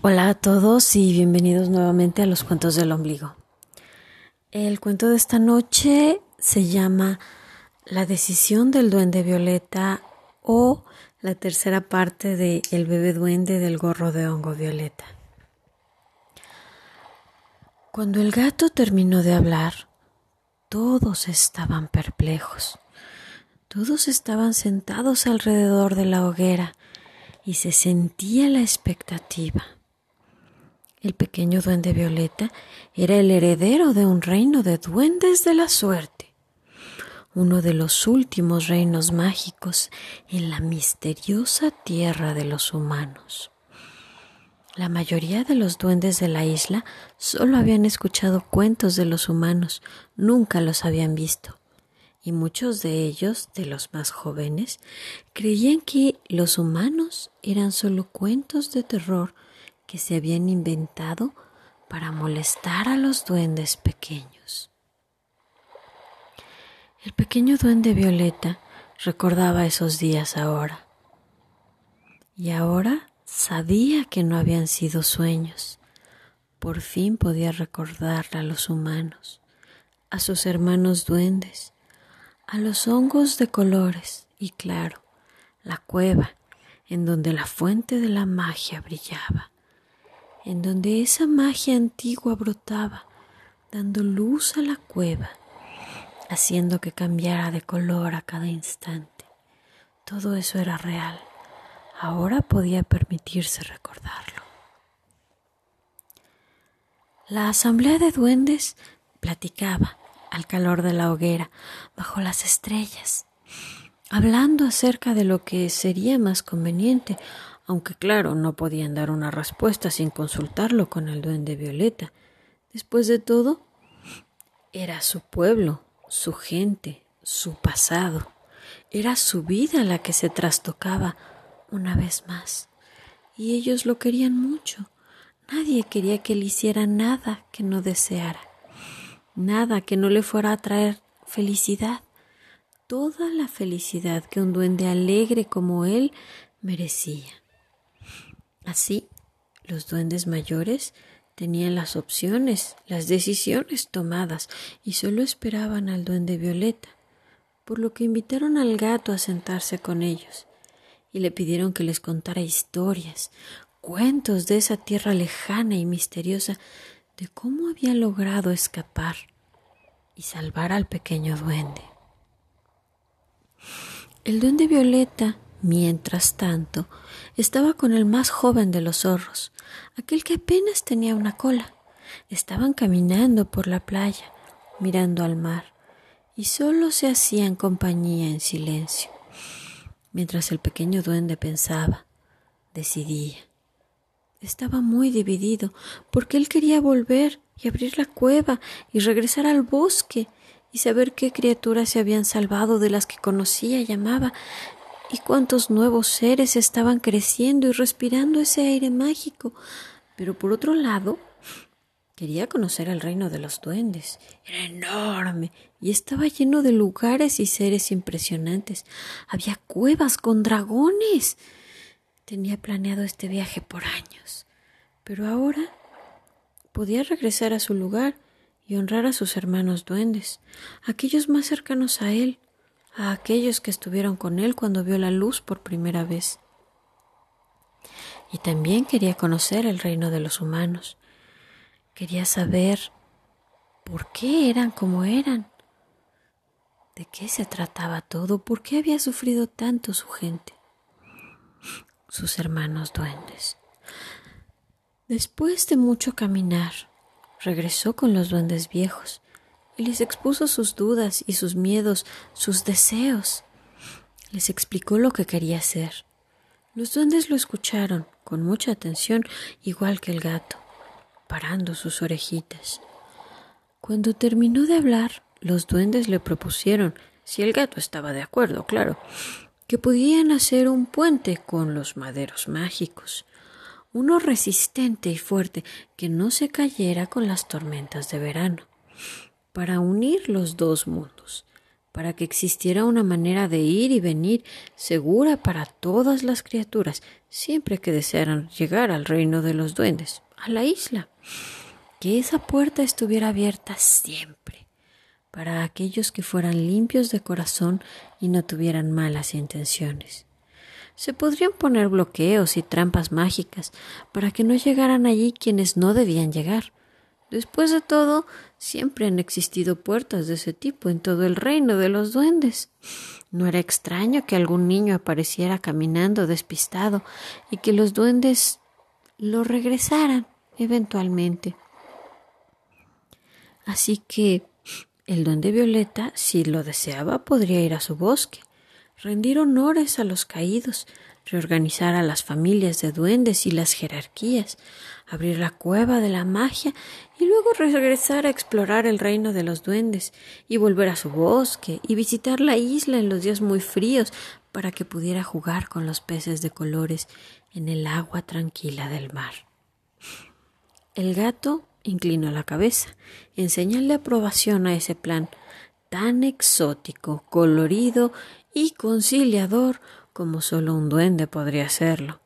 Hola a todos y bienvenidos nuevamente a los cuentos del ombligo. El cuento de esta noche se llama La decisión del duende violeta o la tercera parte de El bebé duende del gorro de hongo violeta. Cuando el gato terminó de hablar, todos estaban perplejos. Todos estaban sentados alrededor de la hoguera y se sentía la expectativa. El pequeño duende violeta era el heredero de un reino de duendes de la suerte, uno de los últimos reinos mágicos en la misteriosa tierra de los humanos. La mayoría de los duendes de la isla solo habían escuchado cuentos de los humanos, nunca los habían visto. Y muchos de ellos, de los más jóvenes, creían que los humanos eran solo cuentos de terror que se habían inventado para molestar a los duendes pequeños. El pequeño duende Violeta recordaba esos días ahora. Y ahora sabía que no habían sido sueños. Por fin podía recordarle a los humanos, a sus hermanos duendes, a los hongos de colores y claro, la cueva en donde la fuente de la magia brillaba en donde esa magia antigua brotaba, dando luz a la cueva, haciendo que cambiara de color a cada instante. Todo eso era real. Ahora podía permitirse recordarlo. La asamblea de duendes platicaba al calor de la hoguera, bajo las estrellas, hablando acerca de lo que sería más conveniente aunque claro, no podían dar una respuesta sin consultarlo con el duende Violeta. Después de todo, era su pueblo, su gente, su pasado. Era su vida la que se trastocaba una vez más. Y ellos lo querían mucho. Nadie quería que le hiciera nada que no deseara, nada que no le fuera a traer felicidad, toda la felicidad que un duende alegre como él merecía. Así, los duendes mayores tenían las opciones, las decisiones tomadas y solo esperaban al duende violeta, por lo que invitaron al gato a sentarse con ellos y le pidieron que les contara historias, cuentos de esa tierra lejana y misteriosa, de cómo había logrado escapar y salvar al pequeño duende. El duende violeta Mientras tanto, estaba con el más joven de los zorros, aquel que apenas tenía una cola. Estaban caminando por la playa, mirando al mar, y solo se hacían compañía en silencio. Mientras el pequeño duende pensaba, decidía. Estaba muy dividido, porque él quería volver y abrir la cueva y regresar al bosque y saber qué criaturas se habían salvado de las que conocía y amaba, y cuántos nuevos seres estaban creciendo y respirando ese aire mágico. Pero por otro lado, quería conocer el reino de los duendes. Era enorme y estaba lleno de lugares y seres impresionantes. Había cuevas con dragones. Tenía planeado este viaje por años. Pero ahora podía regresar a su lugar y honrar a sus hermanos duendes, aquellos más cercanos a él, a aquellos que estuvieron con él cuando vio la luz por primera vez. Y también quería conocer el reino de los humanos. Quería saber por qué eran como eran, de qué se trataba todo, por qué había sufrido tanto su gente, sus hermanos duendes. Después de mucho caminar, regresó con los duendes viejos y les expuso sus dudas y sus miedos, sus deseos. Les explicó lo que quería hacer. Los duendes lo escucharon con mucha atención, igual que el gato, parando sus orejitas. Cuando terminó de hablar, los duendes le propusieron, si el gato estaba de acuerdo, claro, que podían hacer un puente con los maderos mágicos, uno resistente y fuerte que no se cayera con las tormentas de verano para unir los dos mundos, para que existiera una manera de ir y venir segura para todas las criaturas, siempre que desearan llegar al reino de los duendes, a la isla. Que esa puerta estuviera abierta siempre, para aquellos que fueran limpios de corazón y no tuvieran malas intenciones. Se podrían poner bloqueos y trampas mágicas para que no llegaran allí quienes no debían llegar. Después de todo, siempre han existido puertas de ese tipo en todo el reino de los duendes. No era extraño que algún niño apareciera caminando despistado y que los duendes lo regresaran eventualmente. Así que el duende Violeta, si lo deseaba, podría ir a su bosque, rendir honores a los caídos, reorganizar a las familias de duendes y las jerarquías, abrir la cueva de la magia y luego regresar a explorar el reino de los duendes y volver a su bosque y visitar la isla en los días muy fríos para que pudiera jugar con los peces de colores en el agua tranquila del mar. El gato inclinó la cabeza en señal de aprobación a ese plan tan exótico, colorido y conciliador como solo un duende podría hacerlo.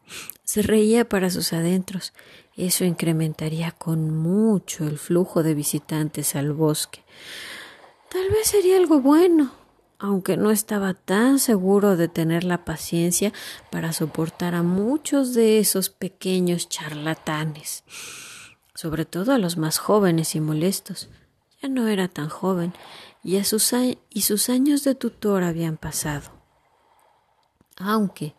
Se reía para sus adentros. Eso incrementaría con mucho el flujo de visitantes al bosque. Tal vez sería algo bueno, aunque no estaba tan seguro de tener la paciencia para soportar a muchos de esos pequeños charlatanes, sobre todo a los más jóvenes y molestos. Ya no era tan joven y, y sus años de tutor habían pasado aunque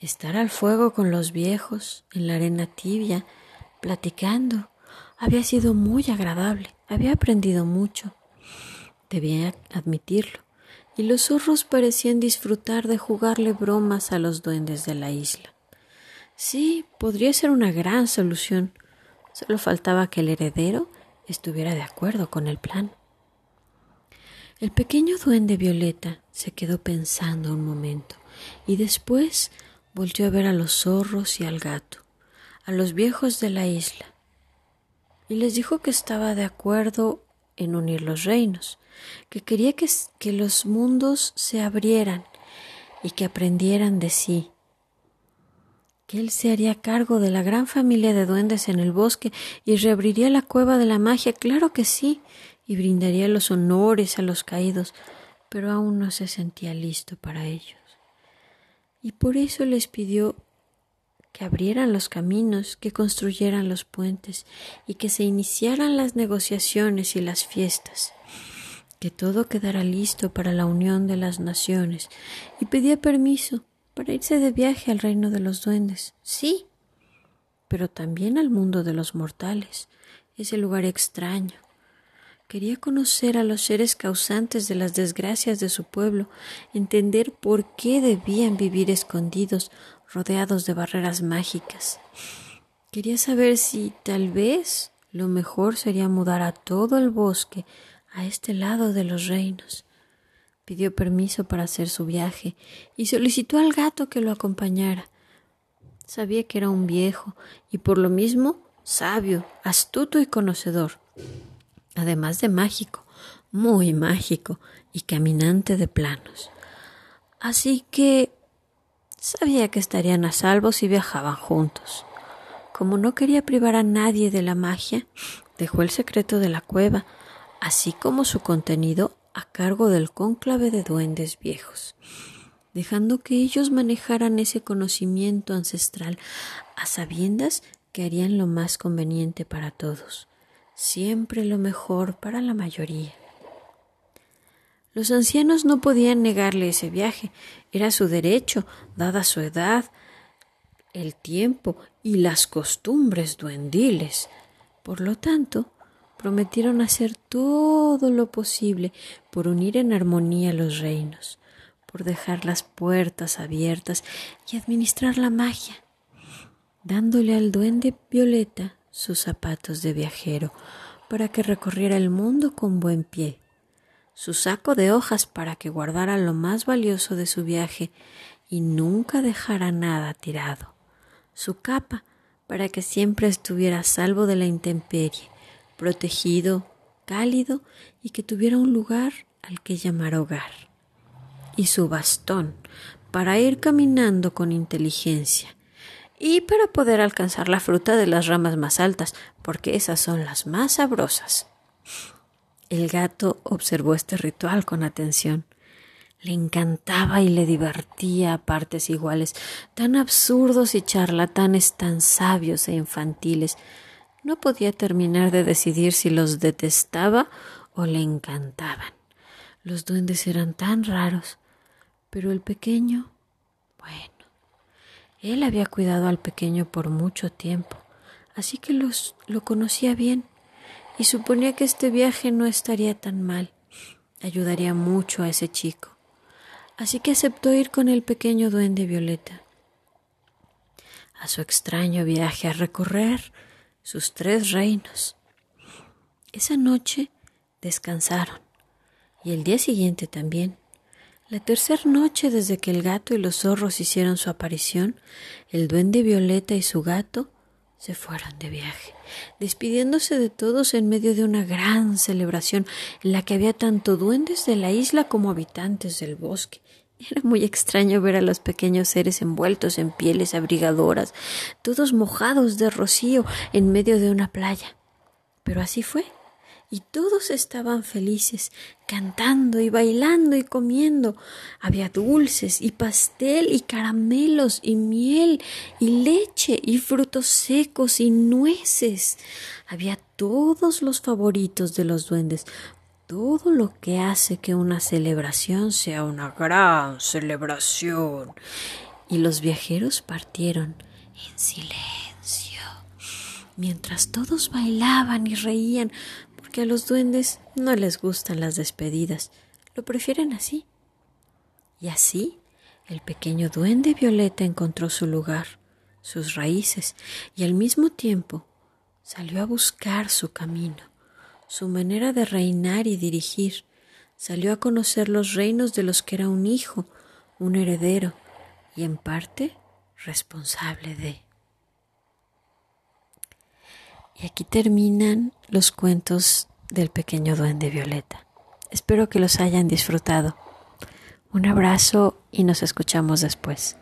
estar al fuego con los viejos, en la arena tibia, platicando, había sido muy agradable, había aprendido mucho. Debía admitirlo, y los zorros parecían disfrutar de jugarle bromas a los duendes de la isla. Sí, podría ser una gran solución. Solo faltaba que el heredero estuviera de acuerdo con el plan. El pequeño duende Violeta se quedó pensando un momento y después volvió a ver a los zorros y al gato, a los viejos de la isla, y les dijo que estaba de acuerdo en unir los reinos, que quería que, que los mundos se abrieran y que aprendieran de sí, que él se haría cargo de la gran familia de duendes en el bosque y reabriría la cueva de la magia, claro que sí, y brindaría los honores a los caídos, pero aún no se sentía listo para ello y por eso les pidió que abrieran los caminos, que construyeran los puentes y que se iniciaran las negociaciones y las fiestas, que todo quedara listo para la unión de las naciones. Y pedía permiso para irse de viaje al reino de los duendes, sí, pero también al mundo de los mortales, ese lugar extraño, Quería conocer a los seres causantes de las desgracias de su pueblo, entender por qué debían vivir escondidos, rodeados de barreras mágicas. Quería saber si tal vez lo mejor sería mudar a todo el bosque a este lado de los reinos. Pidió permiso para hacer su viaje y solicitó al gato que lo acompañara. Sabía que era un viejo y por lo mismo sabio, astuto y conocedor además de mágico, muy mágico y caminante de planos. Así que sabía que estarían a salvo si viajaban juntos. Como no quería privar a nadie de la magia, dejó el secreto de la cueva, así como su contenido, a cargo del cónclave de duendes viejos, dejando que ellos manejaran ese conocimiento ancestral a sabiendas que harían lo más conveniente para todos siempre lo mejor para la mayoría. Los ancianos no podían negarle ese viaje, era su derecho, dada su edad, el tiempo y las costumbres duendiles. Por lo tanto, prometieron hacer todo lo posible por unir en armonía los reinos, por dejar las puertas abiertas y administrar la magia, dándole al duende Violeta sus zapatos de viajero para que recorriera el mundo con buen pie, su saco de hojas para que guardara lo más valioso de su viaje y nunca dejara nada tirado, su capa para que siempre estuviera a salvo de la intemperie, protegido, cálido y que tuviera un lugar al que llamar hogar y su bastón para ir caminando con inteligencia y para poder alcanzar la fruta de las ramas más altas, porque esas son las más sabrosas. El gato observó este ritual con atención. Le encantaba y le divertía a partes iguales, tan absurdos y charlatanes, tan sabios e infantiles. No podía terminar de decidir si los detestaba o le encantaban. Los duendes eran tan raros, pero el pequeño, bueno, él había cuidado al pequeño por mucho tiempo, así que los, lo conocía bien y suponía que este viaje no estaría tan mal. Ayudaría mucho a ese chico. Así que aceptó ir con el pequeño duende Violeta a su extraño viaje a recorrer sus tres reinos. Esa noche descansaron y el día siguiente también. La tercera noche desde que el gato y los zorros hicieron su aparición, el duende Violeta y su gato se fueron de viaje, despidiéndose de todos en medio de una gran celebración en la que había tanto duendes de la isla como habitantes del bosque. Era muy extraño ver a los pequeños seres envueltos en pieles abrigadoras, todos mojados de rocío en medio de una playa. Pero así fue y todos estaban felices, cantando y bailando y comiendo. Había dulces y pastel y caramelos y miel y leche y frutos secos y nueces. Había todos los favoritos de los duendes, todo lo que hace que una celebración sea una gran celebración. Y los viajeros partieron en silencio, mientras todos bailaban y reían, porque a los duendes no les gustan las despedidas, lo prefieren así. Y así el pequeño duende Violeta encontró su lugar, sus raíces, y al mismo tiempo salió a buscar su camino, su manera de reinar y dirigir, salió a conocer los reinos de los que era un hijo, un heredero, y en parte responsable de. Y aquí terminan los cuentos del pequeño duende Violeta. Espero que los hayan disfrutado. Un abrazo y nos escuchamos después.